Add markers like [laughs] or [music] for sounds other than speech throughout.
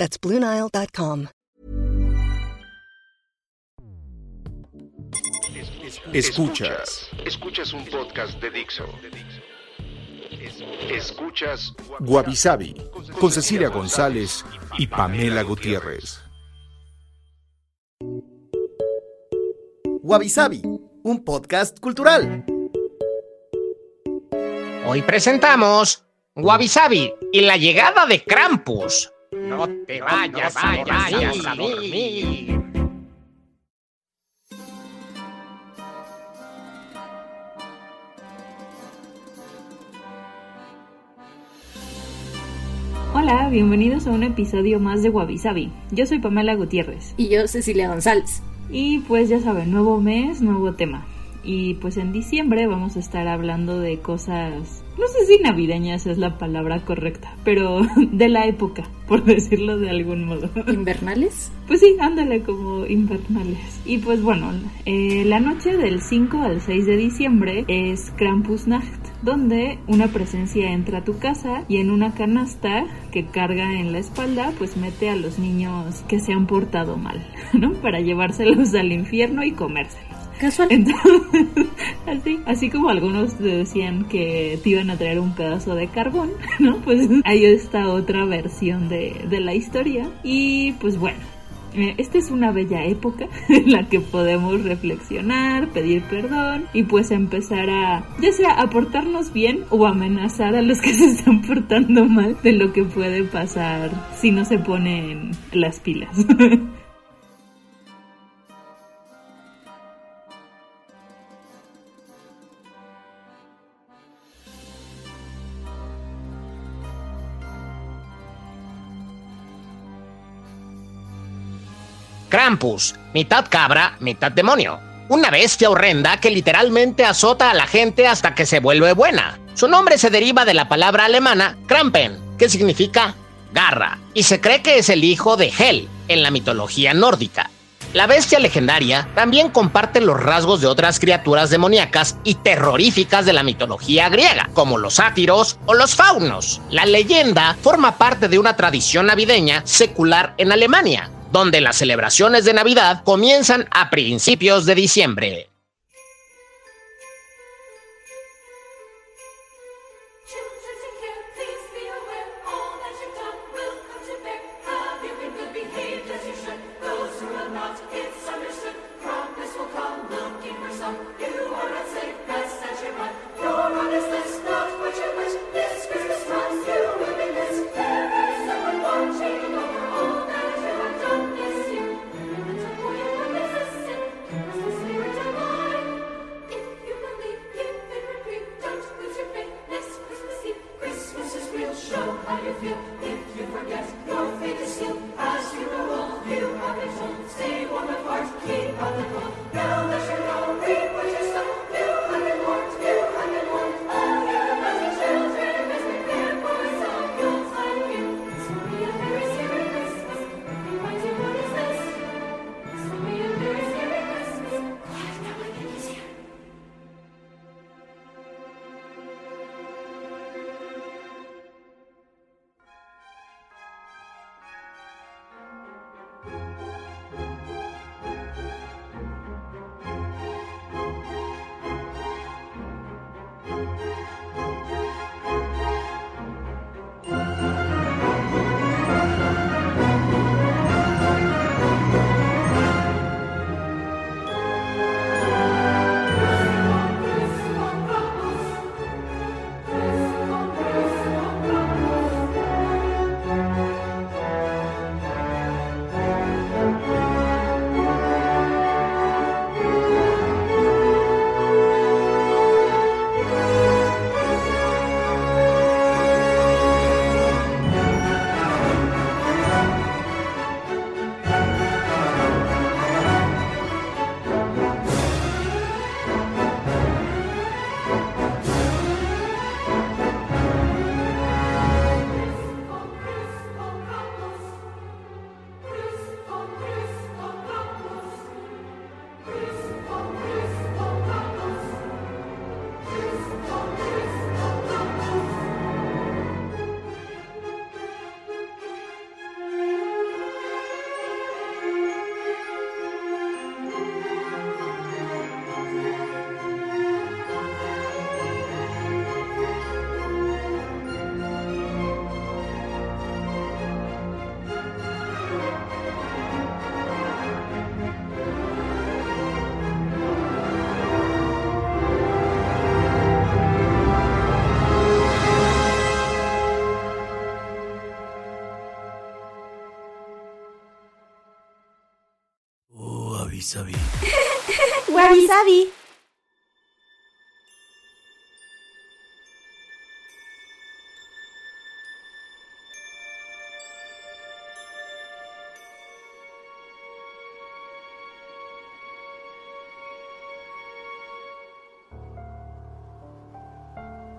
That's BlueNile.com. Escuchas. Escuchas un podcast de Dixo. Escuchas Guavisabi con Cecilia González y Pamela Gutiérrez. Guavisabi, un podcast cultural. Hoy presentamos Guavisabi y la llegada de Krampus. No te vayas, a dormir. Hola, bienvenidos a un episodio más de Wabi Yo soy Pamela Gutiérrez. Y yo, Cecilia González. Y pues ya saben, nuevo mes, nuevo tema. Y pues en diciembre vamos a estar hablando de cosas, no sé si navideñas es la palabra correcta, pero [laughs] de la época, por decirlo de algún modo. ¿Invernales? Pues sí, ándale como invernales. Y pues bueno, eh, la noche del 5 al 6 de diciembre es Krampusnacht, donde una presencia entra a tu casa y en una canasta que carga en la espalda, pues mete a los niños que se han portado mal, [laughs] ¿no? Para llevárselos al infierno y comérselos. Casual. Entonces, [laughs] así, así como algunos decían que te iban a traer un pedazo de carbón, [laughs] ¿no? Pues ahí está otra versión de, de la historia. Y pues bueno, eh, esta es una bella época [laughs] en la que podemos reflexionar, pedir perdón y pues empezar a, ya sea a portarnos bien o amenazar a los que se están portando mal de lo que puede pasar si no se ponen las pilas. Krampus, mitad cabra, mitad demonio. Una bestia horrenda que literalmente azota a la gente hasta que se vuelve buena. Su nombre se deriva de la palabra alemana Krampen, que significa garra, y se cree que es el hijo de Hel en la mitología nórdica. La bestia legendaria también comparte los rasgos de otras criaturas demoníacas y terroríficas de la mitología griega, como los sátiros o los faunos. La leyenda forma parte de una tradición navideña secular en Alemania, donde las celebraciones de Navidad comienzan a principios de diciembre. Deus.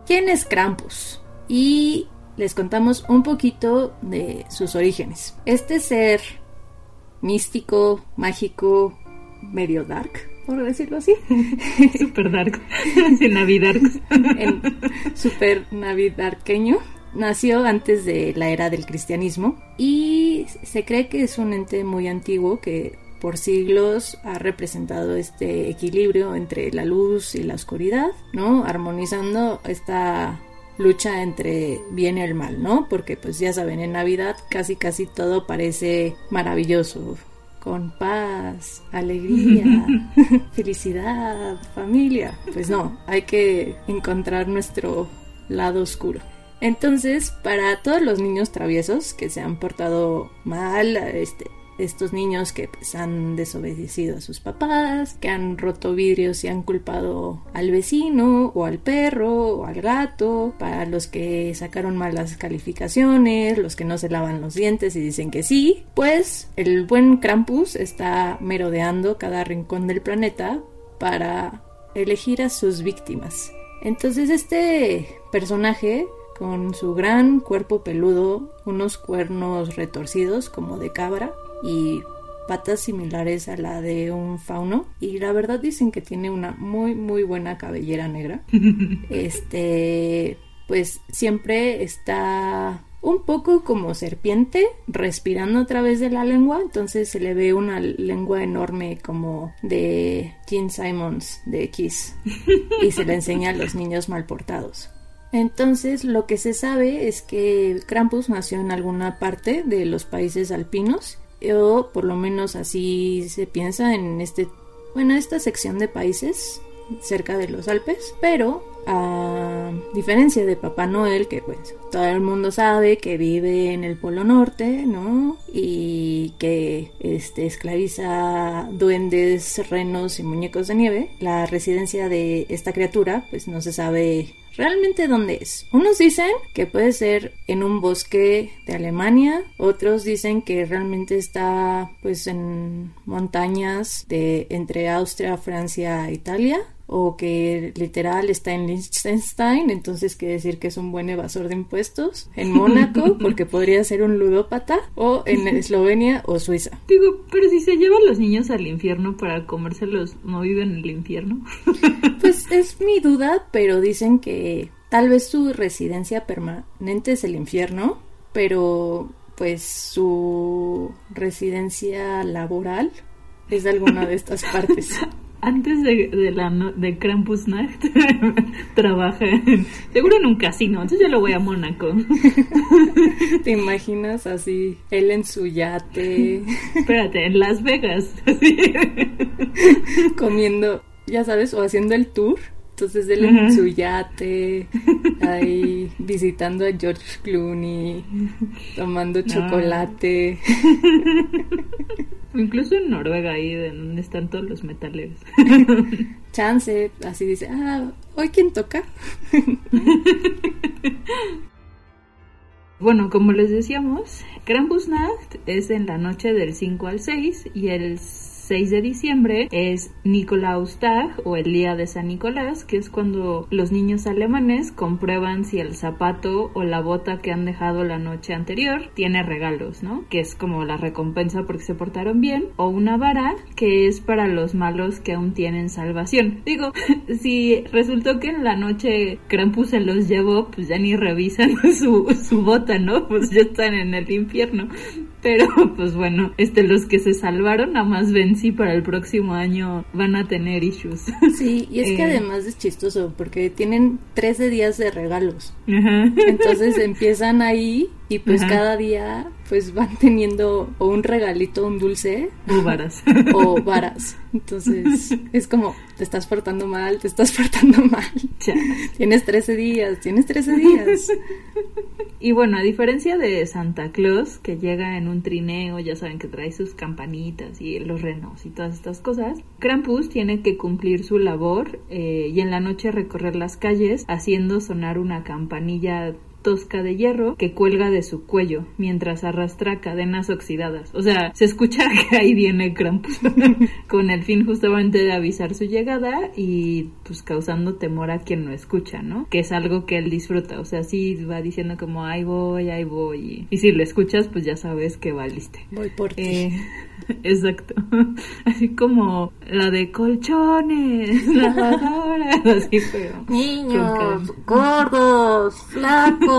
¿Quién es Krampus? Y les contamos un poquito de sus orígenes. Este ser místico, mágico, medio dark, por decirlo así. [laughs] super dark. [laughs] navidark. super navidarqueño. Nació antes de la era del cristianismo y se cree que es un ente muy antiguo que por siglos ha representado este equilibrio entre la luz y la oscuridad, ¿no? Armonizando esta lucha entre bien y el mal, ¿no? Porque pues ya saben, en Navidad casi casi todo parece maravilloso, con paz, alegría, [laughs] felicidad, familia. Pues no, hay que encontrar nuestro lado oscuro. Entonces, para todos los niños traviesos que se han portado mal, este, estos niños que pues, han desobedecido a sus papás, que han roto vidrios y han culpado al vecino o al perro o al gato, para los que sacaron malas calificaciones, los que no se lavan los dientes y dicen que sí, pues el buen Krampus está merodeando cada rincón del planeta para elegir a sus víctimas. Entonces este personaje con su gran cuerpo peludo, unos cuernos retorcidos como de cabra, y patas similares a la de un fauno y la verdad dicen que tiene una muy muy buena cabellera negra. [laughs] este, pues siempre está un poco como serpiente, respirando a través de la lengua, entonces se le ve una lengua enorme como de Gene Simons de Kiss y se le enseña a los niños mal portados. Entonces, lo que se sabe es que Krampus nació en alguna parte de los países alpinos o por lo menos así se piensa en este, bueno, esta sección de países cerca de los Alpes, pero a diferencia de Papá Noel, que pues todo el mundo sabe que vive en el Polo Norte, ¿no? Y que este, esclaviza duendes, renos y muñecos de nieve, la residencia de esta criatura pues no se sabe realmente dónde es. Unos dicen que puede ser en un bosque de Alemania, otros dicen que realmente está pues en montañas de entre Austria, Francia Italia o que literal está en Liechtenstein, entonces quiere decir que es un buen evasor de impuestos, en [laughs] Mónaco, porque podría ser un ludópata, o en [laughs] Eslovenia o Suiza. Digo, pero si se llevan los niños al infierno para comérselos, ¿no viven en el infierno? [laughs] Pues es mi duda, pero dicen que tal vez su residencia permanente es el infierno, pero pues su residencia laboral es de alguna de estas partes. Antes de, de la de Krampusnacht [laughs] trabaja seguro en un casino, entonces yo lo voy a Mónaco. [laughs] ¿Te imaginas así él en su yate? Espérate, en Las Vegas. [laughs] Comiendo, ya sabes, o haciendo el tour. Entonces él en su yate, ahí visitando a George Clooney, tomando chocolate. Incluso en Noruega, ahí donde están todos los metaleros. Chance, así dice, ah, ¿hoy quién toca? bueno, como les decíamos, Krampusnacht es en la noche del 5 al 6 y el 6 de diciembre es Nikolaustag o el día de San Nicolás, que es cuando los niños alemanes comprueban si el zapato o la bota que han dejado la noche anterior tiene regalos, ¿no? Que es como la recompensa porque se portaron bien, o una vara que es para los malos que aún tienen salvación. Digo, [laughs] si resultó que en la noche Krampus se los llevó, pues ya ni revisan [laughs] su, su bota, ¿no? Pues ya están en el infierno. Pero [laughs] pues bueno, este los que se salvaron nada más ven si para el próximo año van a tener issues. [laughs] Sí, y es que eh. además es chistoso porque tienen 13 días de regalos. Entonces [laughs] empiezan ahí y pues cada día pues van teniendo o un regalito, un dulce O varas. [laughs] o varas. Entonces es como, te estás portando mal, te estás [laughs] portando mal. Chas. Tienes 13 días, tienes 13 días. [laughs] Y bueno, a diferencia de Santa Claus, que llega en un trineo, ya saben que trae sus campanitas y los renos y todas estas cosas, Krampus tiene que cumplir su labor eh, y en la noche recorrer las calles haciendo sonar una campanilla tosca de hierro que cuelga de su cuello mientras arrastra cadenas oxidadas. O sea, se escucha [laughs] que ahí viene Krampus [laughs] con el fin justamente de avisar su llegada y pues causando temor a quien no escucha, ¿no? Que es algo que él disfruta. O sea, sí va diciendo como ahí voy, ahí voy. Y, si lo escuchas, pues ya sabes que valiste. Voy por ti. Eh, [laughs] exacto. Así como la de colchones, lavadoras, así pero. Niños, gordos, flacos,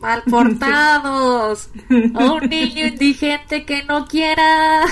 mal [laughs] portados, a un niño indigente que no quiera.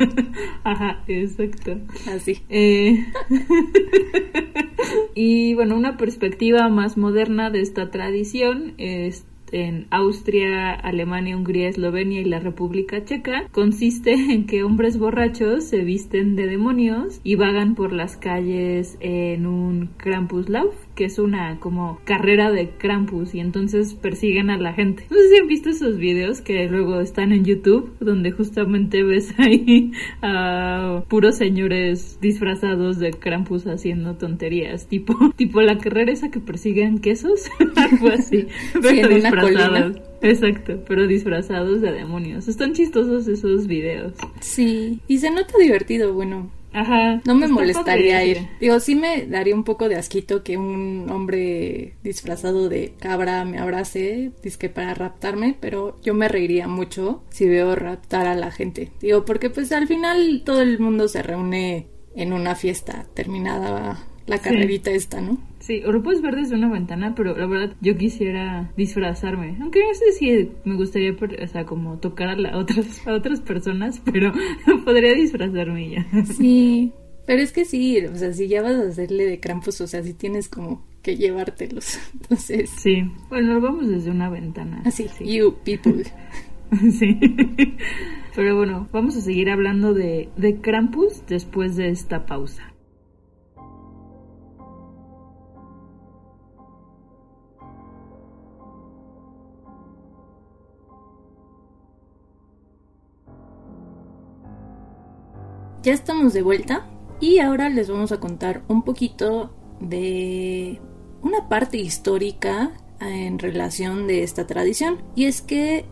[laughs] Ajá, exacto. Así. Eh, [laughs] y bueno, una perspectiva más moderna de esta tradición es en Austria, Alemania, Hungría, Eslovenia y la República Checa consiste en que hombres borrachos se visten de demonios y vagan por las calles en un Krampuslauf, que es una como carrera de Krampus y entonces persiguen a la gente. No sé si han visto esos videos que luego están en YouTube donde justamente ves [laughs] ahí a puros señores disfrazados de Krampus haciendo tonterías, tipo [laughs] tipo la carrera esa que persiguen quesos, [laughs] algo así, pero disfrazados. Exacto, pero disfrazados de demonios. Están chistosos esos videos. Sí, y se nota divertido, bueno. Ajá. No me está molestaría padre. ir. Digo, sí me daría un poco de asquito que un hombre disfrazado de cabra me abrace, disque para raptarme, pero yo me reiría mucho si veo raptar a la gente. Digo, porque pues al final todo el mundo se reúne en una fiesta terminada la Sí. carrerita esta, ¿no? Sí, o lo puedes ver desde una ventana, pero la verdad yo quisiera disfrazarme. Aunque no sé si me gustaría, o sea, como tocar a, la- otras, a otras personas, [laughs] pero podría disfrazarme ya. Sí, pero es que sí, o sea, si ya vas a hacerle de Krampus, o sea, si tienes como que llevártelos. [laughs] Entonces, Sí, bueno, lo vamos desde una ventana. así, sí. you people. [laughs] Sí. Pero bueno, vamos a seguir hablando de, de Krampus después de esta pausa. Ya estamos de vuelta y ahora les vamos a contar un poquito de una parte histórica en relación de esta tradición. Y es que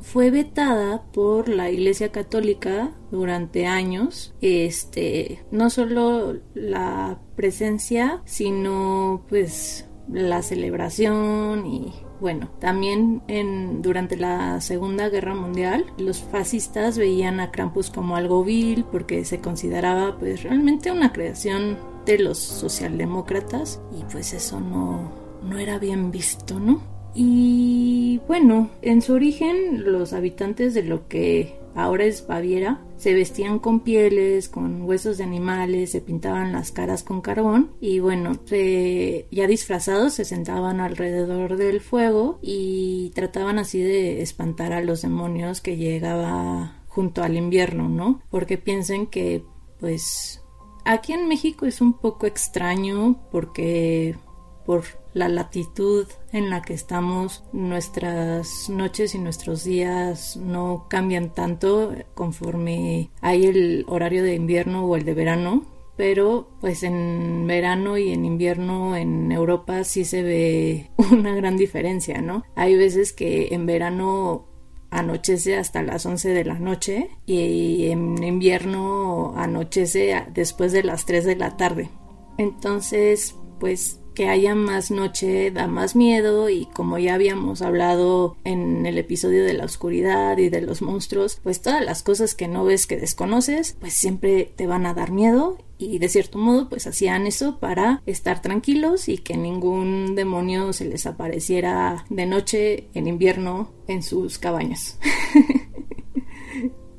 fue vetada por la Iglesia Católica durante años. Este, no solo la presencia, sino pues la celebración y bueno, también en, durante la Segunda Guerra Mundial los fascistas veían a Krampus como algo vil porque se consideraba pues realmente una creación de los socialdemócratas y pues eso no, no era bien visto, ¿no? Y bueno, en su origen los habitantes de lo que ahora es Baviera se vestían con pieles, con huesos de animales, se pintaban las caras con carbón y bueno, ya disfrazados se sentaban alrededor del fuego y trataban así de espantar a los demonios que llegaba junto al invierno, ¿no? Porque piensen que pues aquí en México es un poco extraño porque por la latitud en la que estamos, nuestras noches y nuestros días no cambian tanto conforme hay el horario de invierno o el de verano. Pero pues en verano y en invierno en Europa sí se ve [laughs] una gran diferencia, ¿no? Hay veces que en verano anochece hasta las 11 de la noche y en invierno anochece después de las 3 de la tarde. Entonces, pues que haya más noche da más miedo y como ya habíamos hablado en el episodio de la oscuridad y de los monstruos, pues todas las cosas que no ves que desconoces, pues siempre te van a dar miedo y de cierto modo pues hacían eso para estar tranquilos y que ningún demonio se les apareciera de noche en invierno en sus cabañas. [laughs]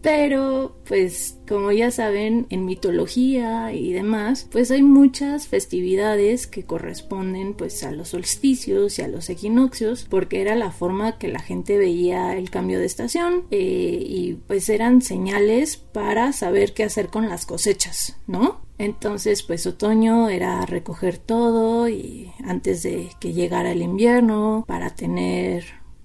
Pero, pues, como ya saben, en mitología y demás, pues hay muchas festividades que corresponden pues a los solsticios y a los equinoccios, porque era la forma que la gente veía el cambio de estación eh, y pues eran señales para saber qué hacer con las cosechas, ¿no? Entonces, pues otoño era recoger todo y antes de que llegara el invierno para tener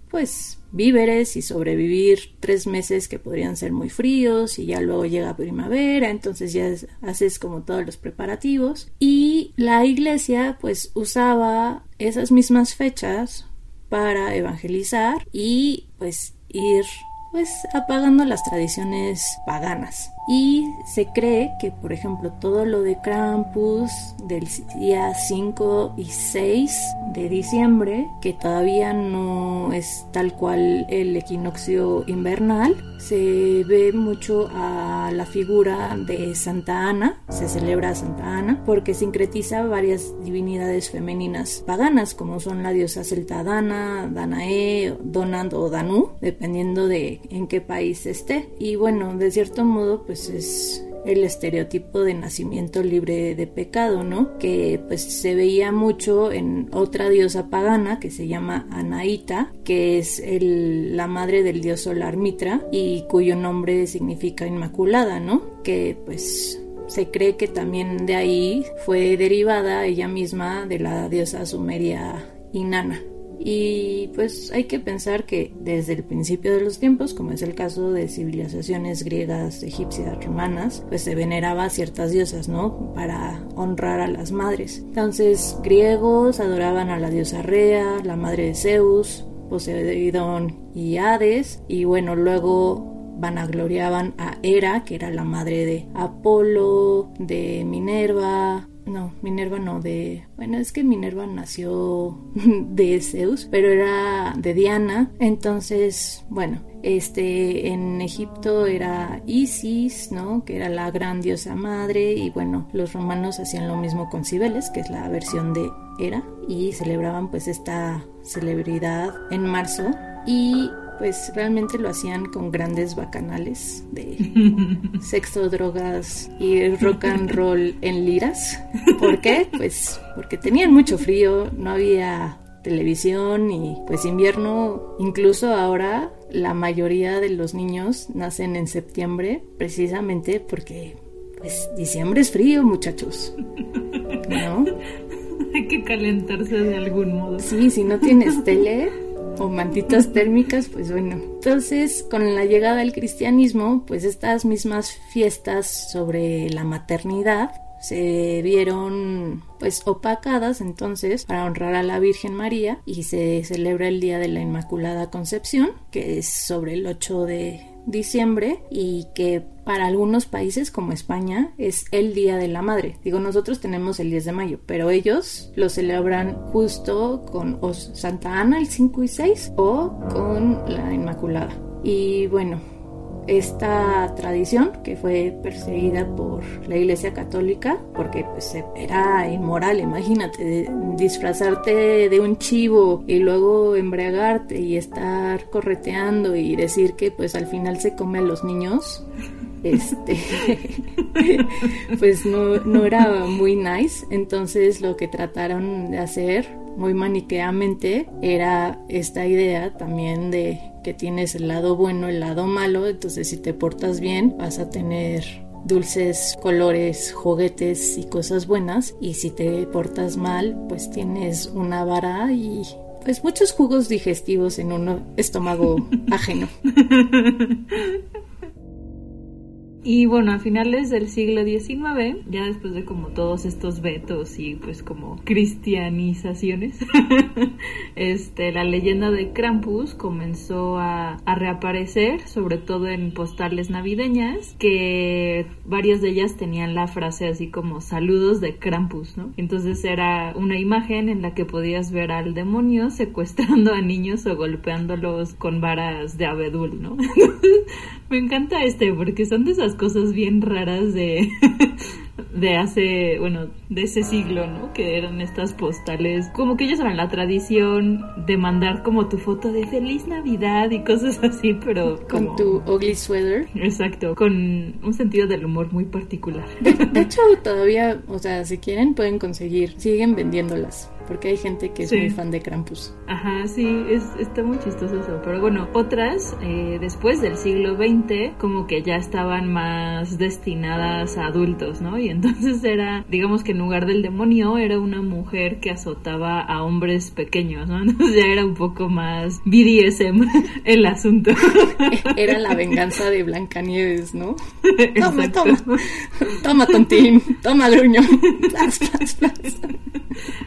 pues víveres y sobrevivir tres meses que podrían ser muy fríos y ya luego llega primavera, entonces ya haces como todos los preparativos y la iglesia pues usaba esas mismas fechas para evangelizar y pues ir pues apagando las tradiciones paganas. Y se cree que, por ejemplo, todo lo de Krampus del día 5 y 6 de diciembre, que todavía no es tal cual el equinoccio invernal, se ve mucho a la figura de Santa Ana, se celebra a Santa Ana, porque sincretiza varias divinidades femeninas paganas, como son la diosa celta Dana, Danae, Donand o Danu, dependiendo de en qué país esté. Y bueno, de cierto modo, pues pues, es el estereotipo de nacimiento libre de pecado, ¿no? Que pues se veía mucho en otra diosa pagana que se llama Anaíta, que es la madre del dios solar Mitra y cuyo nombre significa inmaculada, ¿no? Que pues se cree que también de ahí fue derivada ella misma de la diosa sumeria Inanna. Y pues hay que pensar que desde el principio de los tiempos, como es el caso de civilizaciones griegas, egipcias, romanas, pues se veneraba a ciertas diosas, ¿no? Para honrar a las madres. Entonces, griegos adoraban a la diosa Rea, la madre de Zeus, Poseidón y Hades, y bueno, luego vanagloriaban a Hera, que era la madre de Apolo, de Minerva, no, Minerva no, de... Bueno, es que Minerva nació [laughs] de Zeus, pero era de Diana. Entonces, bueno, este, en Egipto era Isis, ¿no? Que era la gran diosa madre. Y bueno, los romanos hacían lo mismo con Cibeles, que es la versión de Hera. Y celebraban pues esta celebridad en marzo. Y pues realmente lo hacían con grandes bacanales de [laughs] sexo, drogas y rock and roll en liras. ¿Por qué? Pues porque tenían mucho frío, no había televisión y pues invierno, incluso ahora la mayoría de los niños nacen en septiembre precisamente porque pues diciembre es frío, muchachos. ¿No? [laughs] Hay que calentarse de algún modo. Sí, si no tienes tele, o mantitas térmicas, pues bueno. Entonces, con la llegada del cristianismo, pues estas mismas fiestas sobre la maternidad se vieron pues opacadas entonces para honrar a la Virgen María y se celebra el Día de la Inmaculada Concepción, que es sobre el 8 de diciembre y que para algunos países como España es el Día de la Madre. Digo, nosotros tenemos el 10 de mayo, pero ellos lo celebran justo con Santa Ana el 5 y 6 o con la Inmaculada. Y bueno, esta tradición que fue perseguida por la Iglesia Católica porque pues era inmoral, imagínate, disfrazarte de un chivo y luego embriagarte y estar correteando y decir que pues al final se come a los niños. [laughs] Este [laughs] pues no, no era muy nice. Entonces lo que trataron de hacer muy maniqueamente era esta idea también de que tienes el lado bueno, el lado malo, entonces si te portas bien vas a tener dulces, colores, juguetes y cosas buenas y si te portas mal pues tienes una vara y pues muchos jugos digestivos en un estómago [laughs] ajeno. [laughs] Y bueno, a finales del siglo XIX, ya después de como todos estos vetos y pues como cristianizaciones, [laughs] este, la leyenda de Krampus comenzó a, a, reaparecer, sobre todo en postales navideñas, que varias de ellas tenían la frase así como saludos de Krampus, ¿no? Entonces era una imagen en la que podías ver al demonio secuestrando a niños o golpeándolos con varas de abedul, ¿no? [laughs] Me encanta este porque son de esas cosas bien raras de, [laughs] de hace, bueno, de ese siglo, ¿no? Que eran estas postales, como que ellos eran la tradición de mandar como tu foto de feliz Navidad y cosas [laughs] así, pero con tu ugly sweater. Exacto, con un sentido del humor muy particular. de hecho, todavía, o sea, si quieren pueden conseguir, siguen vendiéndolas porque hay gente que es muy fan de Krampus. Ajá, sí, es, está muy chistoso eso. Pero bueno, otras, eh, después del siglo XX, como que ya estaban más destinadas a adultos, ¿no? Y entonces era, digamos que en lugar del demonio, era una mujer que azotaba a hombres pequeños, ¿no? [laughs] Entonces ya era un poco más BDSM [laughs] el asunto. [laughs] Era la venganza de Blancanieves, ¿no? Toma, toma. Toma, tontín. Toma, gruño. Plas, plas, plas.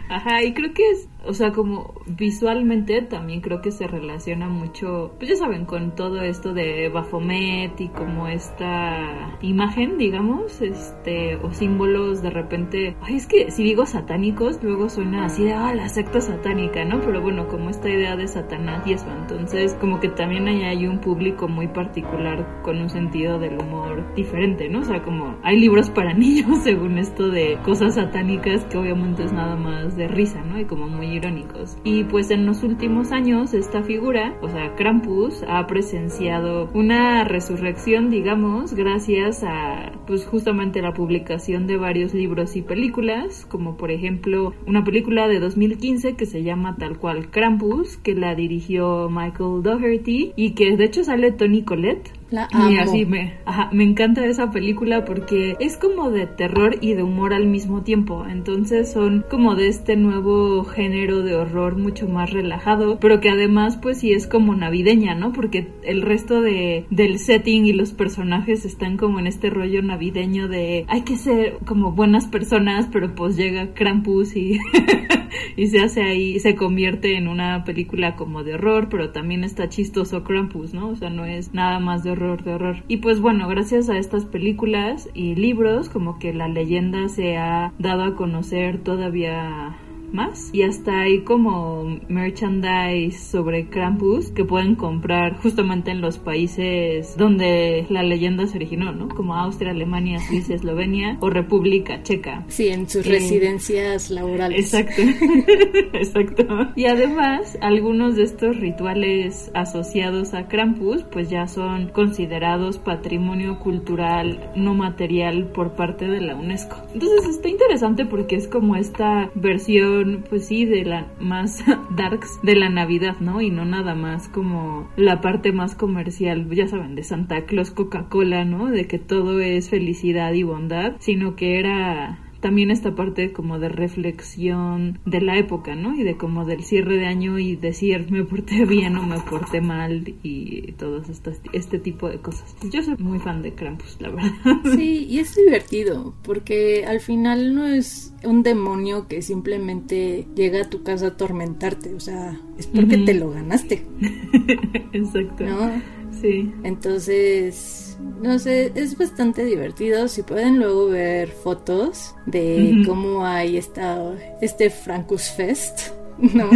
Ajá, y creo que es, o sea, como visualmente también creo que se relaciona mucho, pues ya saben, con todo esto de Baphomet y como esta imagen, digamos, este, o símbolos de repente, ay, es que si digo satánicos, luego suena así de, ah, la secta satánica, ¿no? Pero bueno, como esta idea de Satanás y eso, entonces como que también ahí hay un público muy particular con un sentido del humor diferente, ¿no? O sea, como hay libros para [laughs] niños según esto de cosas satánicas que obviamente es nada más de risa, ¿no? Y como muy irónicos. Y pues en los últimos años esta figura, o sea, Krampus, ha presenciado una resurrección, digamos, gracias a pues justamente la publicación de varios libros y películas, como por ejemplo una película de 2015 que se llama tal cual Krampus, que la dirigió Michael Doherty y que de hecho sale Tony Collette, la amo. Y así me, ajá, me encanta esa película porque es como de terror y de humor al mismo tiempo. Entonces son como de este nuevo género de horror mucho más relajado, pero que además pues sí es como navideña, ¿no? Porque el resto de, del setting y los personajes están como en este rollo navideño de hay que ser como buenas personas, pero pues llega Krampus y, [laughs] y se hace ahí, se convierte en una película como de horror, pero también está chistoso Krampus, ¿no? O sea, no es nada más de horror de horror. Y pues bueno, gracias a estas películas y libros, como que la leyenda se ha dado a conocer todavía más y hasta hay como merchandise sobre Krampus que pueden comprar justamente en los países donde la leyenda se originó, ¿no? Como Austria, Alemania, Suiza, Eslovenia o República Checa. Sí, en sus eh, residencias laborales. Exacto, [laughs] exacto. Y además, algunos de estos rituales asociados a Krampus pues ya son considerados patrimonio cultural no material por parte de la UNESCO. Entonces está interesante porque es como esta versión pues sí, de la más [laughs] darks de la Navidad, ¿no? Y no nada más como la parte más comercial, ya saben, de Santa Claus, Coca-Cola, ¿no? De que todo es felicidad y bondad, sino que era también esta parte como de reflexión de la época, ¿no? Y de como del cierre de año y decir me porté bien o me porté mal y todos estos, este tipo de cosas. Yo soy muy fan de Krampus, la verdad. [laughs] Sí, y es divertido porque al final no es un demonio que simplemente llega a tu casa a atormentarte, o sea, es porque te lo ganaste. [laughs] Exacto. ¿No? Sí. Entonces, no sé, es bastante divertido. Si pueden luego ver fotos de cómo hay esta, este Francus Fest [laughs] ¿no?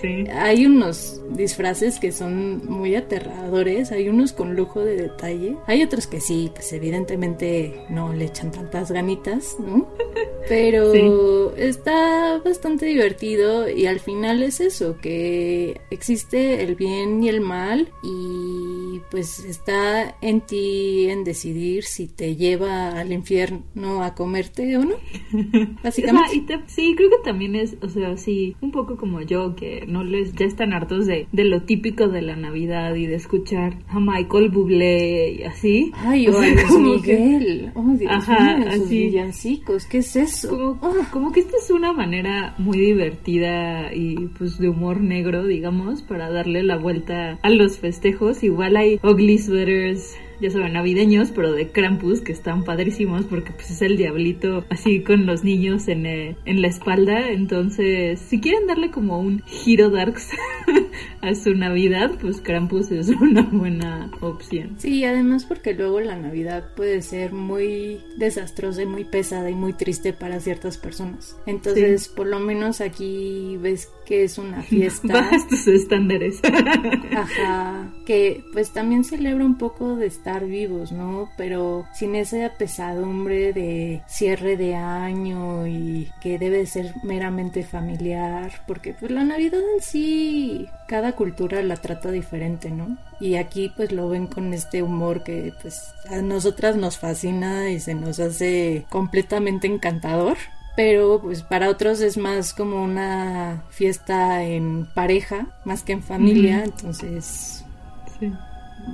sí. Hay unos disfraces que son muy aterradores, hay unos con lujo de detalle, hay otros que sí, pues evidentemente no le echan tantas ganitas, ¿no? [laughs] Pero está bastante divertido y al final es eso, que existe el bien y el mal y pues está en ti en decidir si te lleva al infierno a comerte o no. [laughs] Básicamente. sí, creo que también es, o sea, sí, un poco como yo que no les ya están hartos de, de lo típico de la Navidad y de escuchar a Michael Bublé y así. Ay, o, a Miguel. Oh, Dios Ajá, mío, así. villancicos, ¿qué es eso? Como, como que esta es una manera muy divertida y pues de humor negro, digamos, para darle la vuelta a los festejos. Igual hay ugly sweaters ya saben, navideños, pero de Krampus, que están padrísimos porque pues es el diablito así con los niños en, eh, en la espalda. Entonces, si quieren darle como un giro darks [laughs] a su Navidad, pues Krampus es una buena opción. Sí, además porque luego la Navidad puede ser muy desastrosa y muy pesada y muy triste para ciertas personas. Entonces, por lo menos aquí ves que es una [laughs] fiesta. Bajas tus estándares. [laughs] Ajá, que pues también celebra un poco de estar vivos, ¿no? Pero sin esa pesadumbre de cierre de año y que debe ser meramente familiar, porque pues la Navidad en sí, cada cultura la trata diferente, ¿no? Y aquí pues lo ven con este humor que pues a nosotras nos fascina y se nos hace completamente encantador pero pues para otros es más como una fiesta en pareja más que en familia, entonces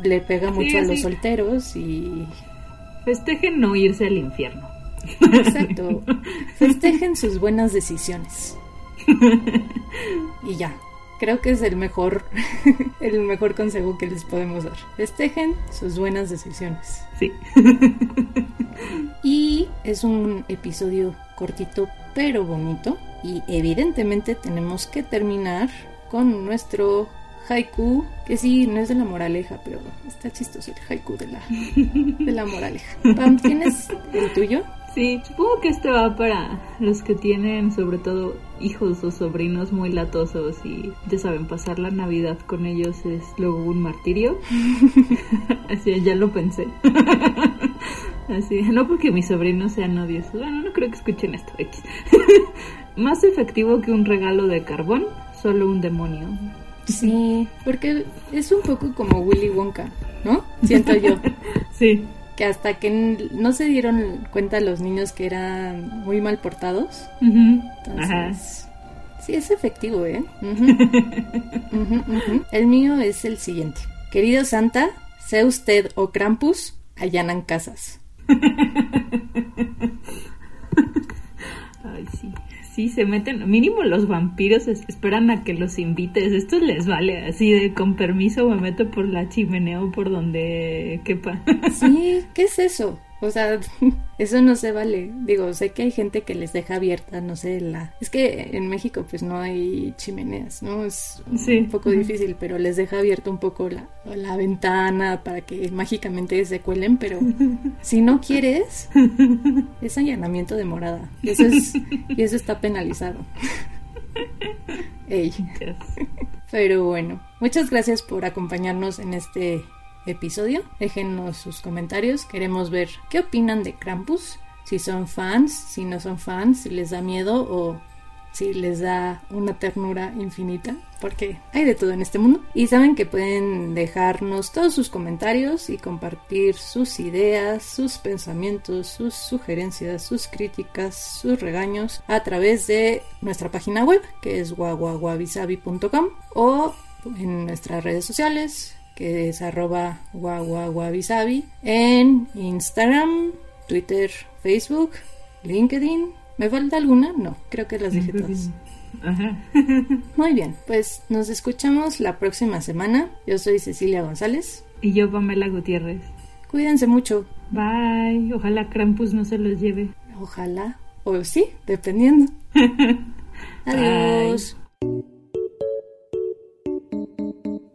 le pega mucho a los solteros y festejen no irse al infierno. Exacto, [laughs] festejen sus buenas decisiones. [laughs] y ya, creo que es el mejor [laughs] el mejor consejo que les podemos dar. Festejen sus buenas decisiones. Sí. y es un episodio cortito pero bonito. Y evidentemente tenemos que terminar con nuestro haiku, que sí, no es de la moraleja, pero está chistoso el haiku de la, de la moraleja. Pam, ¿tienes el tuyo? Sí, supongo que este va para los que tienen sobre todo hijos o sobrinos muy latosos y ya saben, pasar la Navidad con ellos es luego un martirio. [laughs] Así, ya lo pensé. [laughs] Así, no porque mis sobrinos sean odiosos. Bueno, no creo que escuchen esto. [laughs] Más efectivo que un regalo de carbón, solo un demonio. Sí, porque es un poco como Willy Wonka, ¿no? Siento yo. sí. Que hasta que no se dieron cuenta los niños que eran muy mal portados. Entonces, sí es efectivo, ¿eh? [laughs] El mío es el siguiente. Querido Santa, sea usted o Krampus, allanan casas. [laughs] Ay, sí. Sí, se meten, mínimo los vampiros esperan a que los invites. Esto les vale, así de con permiso me meto por la chimenea o por donde quepa. Sí, ¿qué es eso? O sea, [laughs] eso no se vale. Digo, sé que hay gente que les deja abierta, no sé, la... Es que en México pues no hay chimeneas, ¿no? Es un poco difícil, pero les deja abierta un poco la, la ventana para que mágicamente se cuelen, pero [laughs] si no quieres, es allanamiento de morada. Y eso, es, [laughs] y eso está penalizado. Ey. Pero bueno, muchas gracias por acompañarnos en este episodio. Déjenos sus comentarios. Queremos ver qué opinan de Krampus. Si son fans, si no son fans, si les da miedo o si les da una ternura infinita, porque hay de todo en este mundo. Y saben que pueden dejarnos todos sus comentarios y compartir sus ideas, sus pensamientos, sus sugerencias, sus críticas, sus regaños a través de nuestra página web, que es guaguaguabisabi.com o en nuestras redes sociales, que es arroba guaguaguabisabi, en Instagram, Twitter, Facebook, LinkedIn. ¿Me falta alguna? No, creo que las dije todas. [laughs] Muy bien, pues nos escuchamos la próxima semana. Yo soy Cecilia González. Y yo Pamela Gutiérrez. Cuídense mucho. Bye. Ojalá Krampus no se los lleve. Ojalá. O sí, dependiendo. [laughs] Adiós.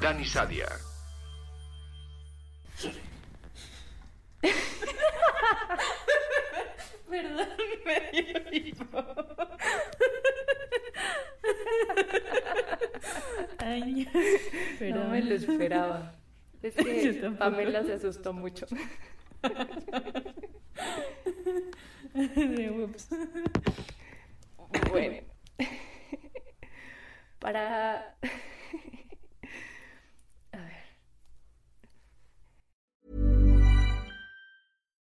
Dani Sadia. [laughs] Perdón, me dio Ay, no me lo esperaba. Es que [laughs] Pamela se asustó mucho. Bueno, para